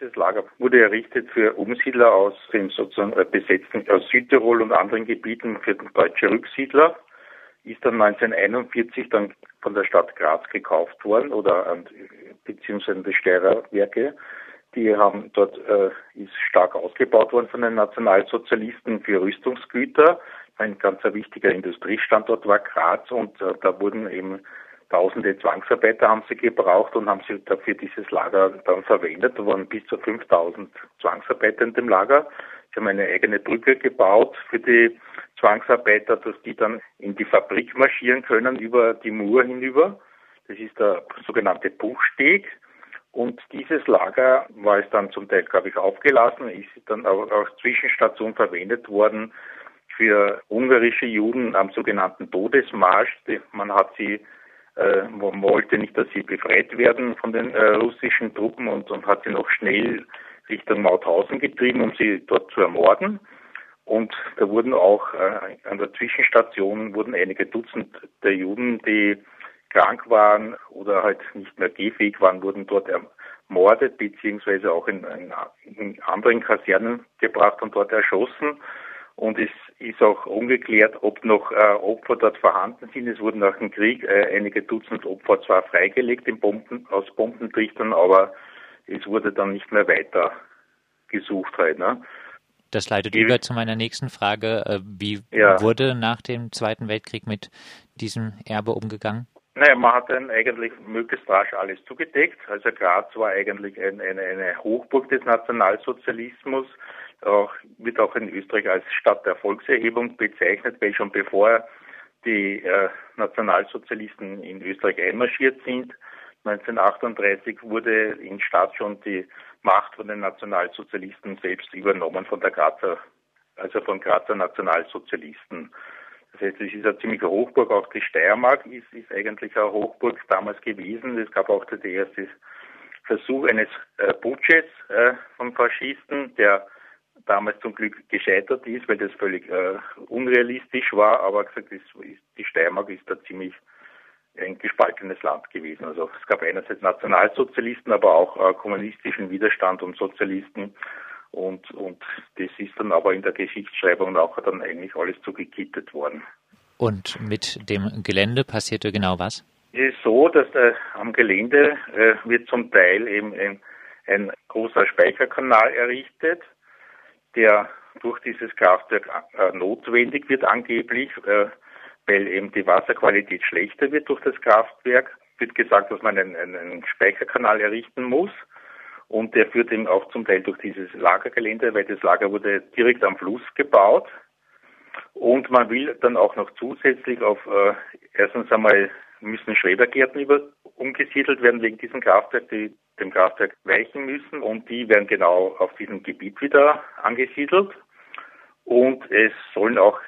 Dieses Lager wurde errichtet für Umsiedler aus dem sozusagen besetzten aus Südtirol und anderen Gebieten für deutsche Rücksiedler. Ist dann 1941 dann von der Stadt Graz gekauft worden oder beziehungsweise die Steirer Werke. Die haben dort äh, ist stark ausgebaut worden von den Nationalsozialisten für Rüstungsgüter. Ein ganz wichtiger Industriestandort war Graz und äh, da wurden eben Tausende Zwangsarbeiter haben sie gebraucht und haben sie dafür dieses Lager dann verwendet. Da waren bis zu 5000 Zwangsarbeiter in dem Lager. Sie haben eine eigene Brücke gebaut für die Zwangsarbeiter, dass die dann in die Fabrik marschieren können über die Mur hinüber. Das ist der sogenannte Buchsteg. Und dieses Lager war es dann zum Teil, glaube ich, aufgelassen, ist dann auch als Zwischenstation verwendet worden für ungarische Juden am sogenannten Todesmarsch. Man hat sie man wollte nicht, dass sie befreit werden von den äh, russischen Truppen und, und hat sie noch schnell Richtung Mauthausen getrieben, um sie dort zu ermorden. Und da wurden auch äh, an der Zwischenstation wurden einige Dutzend der Juden, die krank waren oder halt nicht mehr gehfähig waren, wurden dort ermordet beziehungsweise auch in, in, in anderen Kasernen gebracht und dort erschossen. Und es ist auch ungeklärt, ob noch äh, Opfer dort vorhanden sind. Es wurden nach dem Krieg äh, einige Dutzend Opfer zwar freigelegt in Bomben, aus Bombentrichtern, aber es wurde dann nicht mehr weiter gesucht halt. Ne? Das leitet Die, über zu meiner nächsten Frage. Äh, wie ja. wurde nach dem Zweiten Weltkrieg mit diesem Erbe umgegangen? Naja, man hat dann eigentlich möglichst rasch alles zugedeckt. Also Graz war eigentlich ein, eine, eine Hochburg des Nationalsozialismus auch, wird auch in Österreich als Stadt der Volkserhebung bezeichnet, weil schon bevor die äh, Nationalsozialisten in Österreich einmarschiert sind, 1938 wurde in Stadt schon die Macht von den Nationalsozialisten selbst übernommen von der Grazer, also von Grazer Nationalsozialisten. Das heißt, es ist eine ziemliche Hochburg. Auch die Steiermark ist, ist eigentlich eine Hochburg damals gewesen. Es gab auch der erste Versuch eines äh, Putsches äh, von Faschisten, der damals zum Glück gescheitert ist, weil das völlig äh, unrealistisch war, aber gesagt, ist, ist, die Steiermark ist da ziemlich ein gespaltenes Land gewesen. Also es gab einerseits Nationalsozialisten, aber auch äh, kommunistischen Widerstand und Sozialisten und, und das ist dann aber in der Geschichtsschreibung auch dann eigentlich alles zugekittet worden. Und mit dem Gelände passierte genau was? Es ist so, dass äh, am Gelände äh, wird zum Teil eben ein, ein großer Speicherkanal errichtet der durch dieses Kraftwerk äh, notwendig wird angeblich, äh, weil eben die Wasserqualität schlechter wird durch das Kraftwerk. Wird gesagt, dass man einen, einen Speicherkanal errichten muss. Und der führt eben auch zum Teil durch dieses Lagergelände, weil das Lager wurde direkt am Fluss gebaut. Und man will dann auch noch zusätzlich auf, äh, erstens einmal müssen Schrebergärten über, umgesiedelt werden wegen diesem Kraftwerk, die dem Kraftwerk weichen müssen und die werden genau auf diesem Gebiet wieder angesiedelt. Und es sollen auch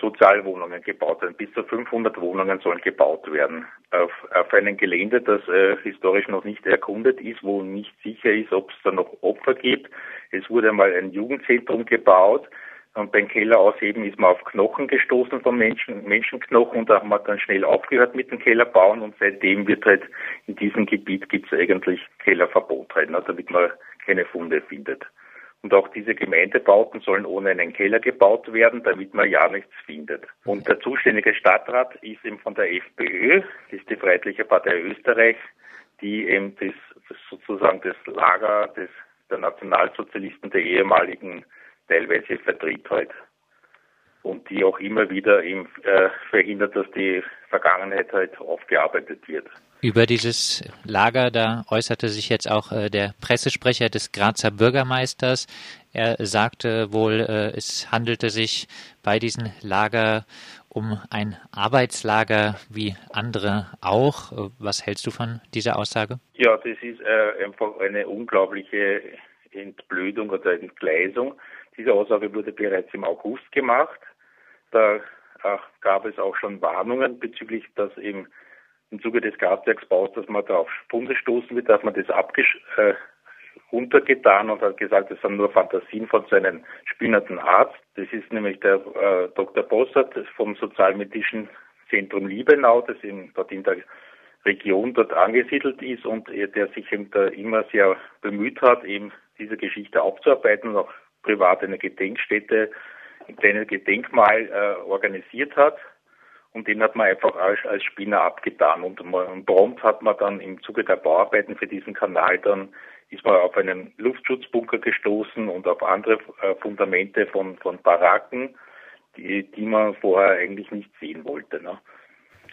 Sozialwohnungen gebaut werden. Bis zu 500 Wohnungen sollen gebaut werden. Auf, auf einem Gelände, das äh, historisch noch nicht erkundet ist, wo nicht sicher ist, ob es da noch Opfer gibt. Es wurde einmal ein Jugendzentrum gebaut. Und beim Keller ausheben ist man auf Knochen gestoßen von Menschen, Menschenknochen und da haben wir dann schnell aufgehört mit dem Kellerbauen und seitdem wird halt in diesem Gebiet gibt es eigentlich Kellerverbot halt, ne, damit man keine Funde findet. Und auch diese Gemeindebauten sollen ohne einen Keller gebaut werden, damit man ja nichts findet. Und der zuständige Stadtrat ist eben von der FPÖ, das ist die Freiheitliche Partei Österreich, die eben das, das sozusagen das Lager des, der Nationalsozialisten der ehemaligen teilweise vertritt halt. Und die auch immer wieder eben, äh, verhindert, dass die Vergangenheit halt aufgearbeitet wird. Über dieses Lager, da äußerte sich jetzt auch äh, der Pressesprecher des Grazer Bürgermeisters. Er sagte wohl, äh, es handelte sich bei diesem Lager um ein Arbeitslager wie andere auch. Was hältst du von dieser Aussage? Ja, das ist äh, einfach eine unglaubliche Entblödung oder Entgleisung. Diese Aussage wurde bereits im August gemacht. Da gab es auch schon Warnungen bezüglich, dass eben im Zuge des Gaswerksbaus, dass man da auf Funde stoßen wird, dass man das abgesch äh, untergetan und hat gesagt, das sind nur Fantasien von seinem spinnernden Arzt. Das ist nämlich der äh, Dr. Bossert vom Sozialmedizischen Zentrum Liebenau, das in, dort in der Region dort angesiedelt ist und der sich eben da immer sehr bemüht hat, eben diese Geschichte aufzuarbeiten und auch privat eine Gedenkstätte, ein kleines Gedenkmal äh, organisiert hat. Und den hat man einfach als, als Spinner abgetan. Und, und prompt hat man dann im Zuge der Bauarbeiten für diesen Kanal dann ist man auf einen Luftschutzbunker gestoßen und auf andere äh, Fundamente von, von Baracken, die, die man vorher eigentlich nicht sehen wollte. Ne?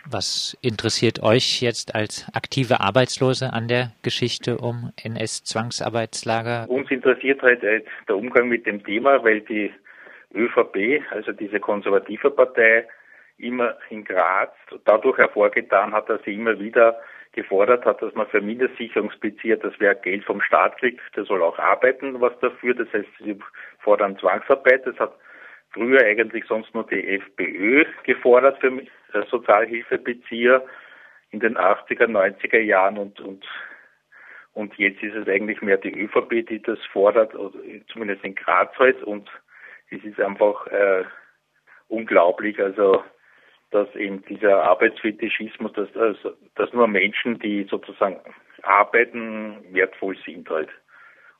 Was interessiert euch jetzt als aktive Arbeitslose an der Geschichte um NS-Zwangsarbeitslager? Uns interessiert halt äh, der Umgang mit dem Thema, weil die ÖVP, also diese konservative Partei, immer in Graz dadurch hervorgetan hat, dass sie immer wieder gefordert hat, dass man für Mindestsicherungsbezieher, das wer Geld vom Staat kriegt, der soll auch arbeiten, was dafür. Das heißt, sie fordern Zwangsarbeit. Das hat früher eigentlich sonst nur die FPÖ gefordert für äh, Sozialhilfebezieher in den 80er, 90er Jahren und, und, und jetzt ist es eigentlich mehr die ÖVP, die das fordert, zumindest in Graz halt und es ist einfach äh, unglaublich, also dass eben dieser Arbeitsfetischismus, dass, dass, dass nur Menschen, die sozusagen arbeiten, wertvoll sind halt.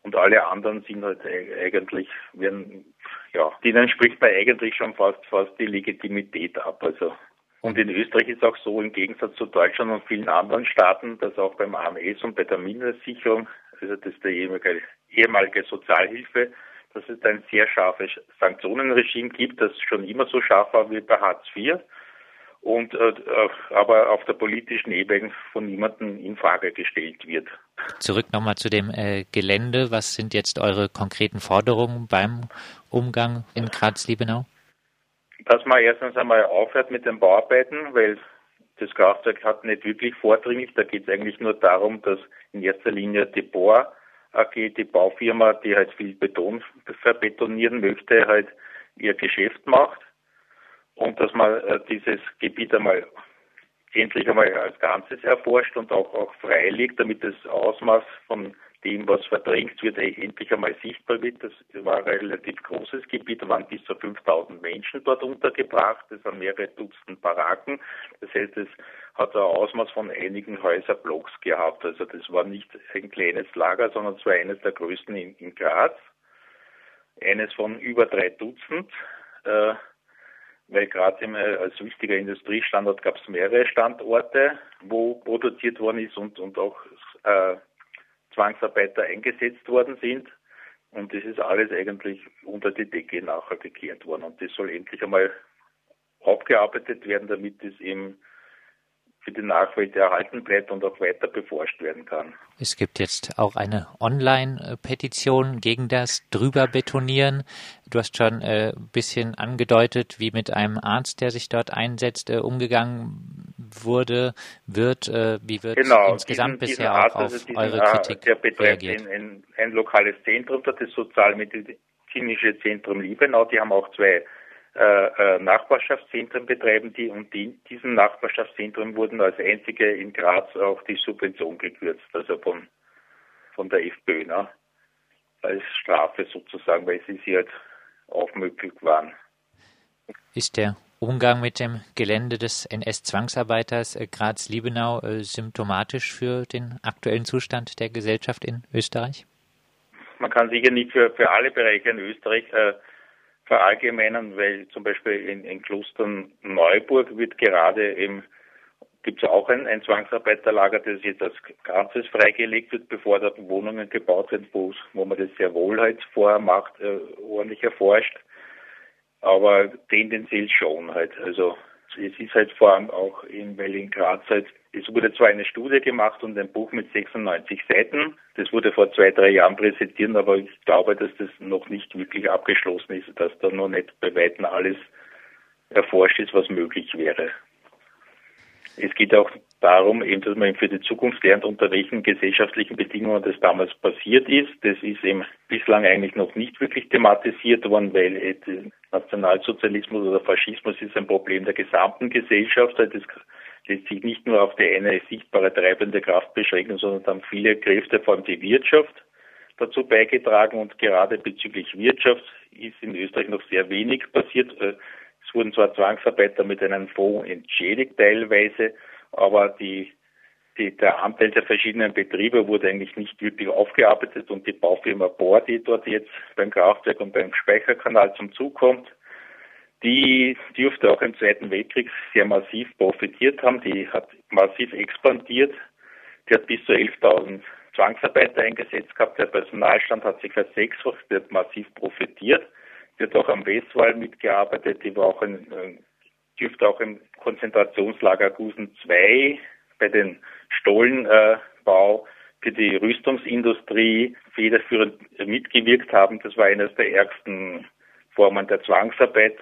Und alle anderen sind halt eigentlich, werden, ja, denen spricht man eigentlich schon fast, fast die Legitimität ab. Also und in Österreich ist auch so, im Gegensatz zu Deutschland und vielen anderen Staaten, dass auch beim AMS und bei der Mindestsicherung, also das ist der ehemalige, ehemalige Sozialhilfe, dass es ein sehr scharfes Sanktionenregime gibt, das schon immer so scharf war wie bei Hartz IV und äh, aber auf der politischen Ebene von niemandem in Frage gestellt wird. Zurück nochmal zu dem äh, Gelände. Was sind jetzt eure konkreten Forderungen beim Umgang in Graz-Liebenau? Dass man erstens einmal aufhört mit den Bauarbeiten, weil das Kraftwerk hat nicht wirklich vordringlich. Da geht es eigentlich nur darum, dass in erster Linie die Bohr AG, die Baufirma, die halt viel Beton verbetonieren möchte, halt ihr Geschäft macht und dass man äh, dieses Gebiet einmal endlich einmal als Ganzes erforscht und auch, auch freilegt, damit das Ausmaß von dem, was verdrängt wird, endlich einmal sichtbar wird. Das war ein relativ großes Gebiet, da waren bis zu 5000 Menschen dort untergebracht, das waren mehrere Dutzend Baracken. Das heißt, es hat ein Ausmaß von einigen Häuserblocks gehabt. Also das war nicht ein kleines Lager, sondern es war eines der größten in, in Graz. Eines von über drei Dutzend. Äh, weil gerade als wichtiger Industriestandort gab es mehrere Standorte, wo produziert worden ist und, und auch äh, Zwangsarbeiter eingesetzt worden sind. Und das ist alles eigentlich unter die Decke nachher gekehrt worden. Und das soll endlich einmal aufgearbeitet werden, damit es eben für die Nachwelt erhalten bleibt und auch weiter beforscht werden kann. Es gibt jetzt auch eine Online-Petition gegen das Drüberbetonieren. Du hast schon ein äh, bisschen angedeutet, wie mit einem Arzt, der sich dort einsetzt, äh, umgegangen wurde, wird. Äh, wie wird genau, insgesamt diesen, bisher Arzt, auch auf also diesen, eure Kritik Der betreibt ein, ein, ein lokales Zentrum, das Sozialmedizinische Zentrum Liebenau. Die haben auch zwei äh, äh, Nachbarschaftszentren betreiben die und in diesen Nachbarschaftszentren wurden als einzige in Graz auch die Subvention gekürzt, also von, von der FPÖ, ne? als Strafe sozusagen, weil sie sie halt aufmöglich waren. Ist der Umgang mit dem Gelände des NS-Zwangsarbeiters äh, Graz-Liebenau äh, symptomatisch für den aktuellen Zustand der Gesellschaft in Österreich? Man kann sicher nicht für, für alle Bereiche in Österreich äh, verallgemeinern, weil zum Beispiel in, in Klostern Neuburg wird gerade eben gibt es auch ein, ein Zwangsarbeiterlager, das jetzt als Ganzes freigelegt wird, bevor dort Wohnungen gebaut wo, wo man das sehr wohl halt vorher macht, äh, ordentlich erforscht. Aber tendenziell schon halt. Also es ist halt vor allem auch in, weil Graz halt, es wurde zwar eine Studie gemacht und ein Buch mit 96 Seiten, das wurde vor zwei, drei Jahren präsentiert, aber ich glaube, dass das noch nicht wirklich abgeschlossen ist, dass da noch nicht bei Weitem alles erforscht ist, was möglich wäre. Es geht auch darum, eben, dass man für die Zukunft lernt, unter welchen gesellschaftlichen Bedingungen das damals passiert ist. Das ist eben bislang eigentlich noch nicht wirklich thematisiert worden, weil Nationalsozialismus oder Faschismus ist ein Problem der gesamten Gesellschaft. Das lässt sich nicht nur auf die eine sichtbare treibende Kraft beschränken, sondern haben viele Kräfte, vor allem die Wirtschaft, dazu beigetragen. Und gerade bezüglich Wirtschaft ist in Österreich noch sehr wenig passiert. Es wurden zwar Zwangsarbeiter mit einem Fonds entschädigt teilweise, aber die die, der Anteil der verschiedenen Betriebe wurde eigentlich nicht wirklich aufgearbeitet und die Baufirma Bohr, die dort jetzt beim Kraftwerk und beim Speicherkanal zum Zug kommt, die dürfte auch im Zweiten Weltkrieg sehr massiv profitiert haben. Die hat massiv expandiert. Die hat bis zu 11.000 Zwangsarbeiter eingesetzt gehabt. Der Personalstand hat sich versechsfacht, die hat massiv profitiert. Die hat auch am Westwall mitgearbeitet. Die war auch in, äh, dürfte auch im Konzentrationslager Gusen 2 bei den Stollenbau für die Rüstungsindustrie federführend mitgewirkt haben. Das war eines der ärgsten Formen der Zwangsarbeit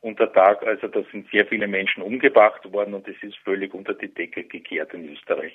unter Tag. Also da sind sehr viele Menschen umgebracht worden und es ist völlig unter die Decke gekehrt in Österreich.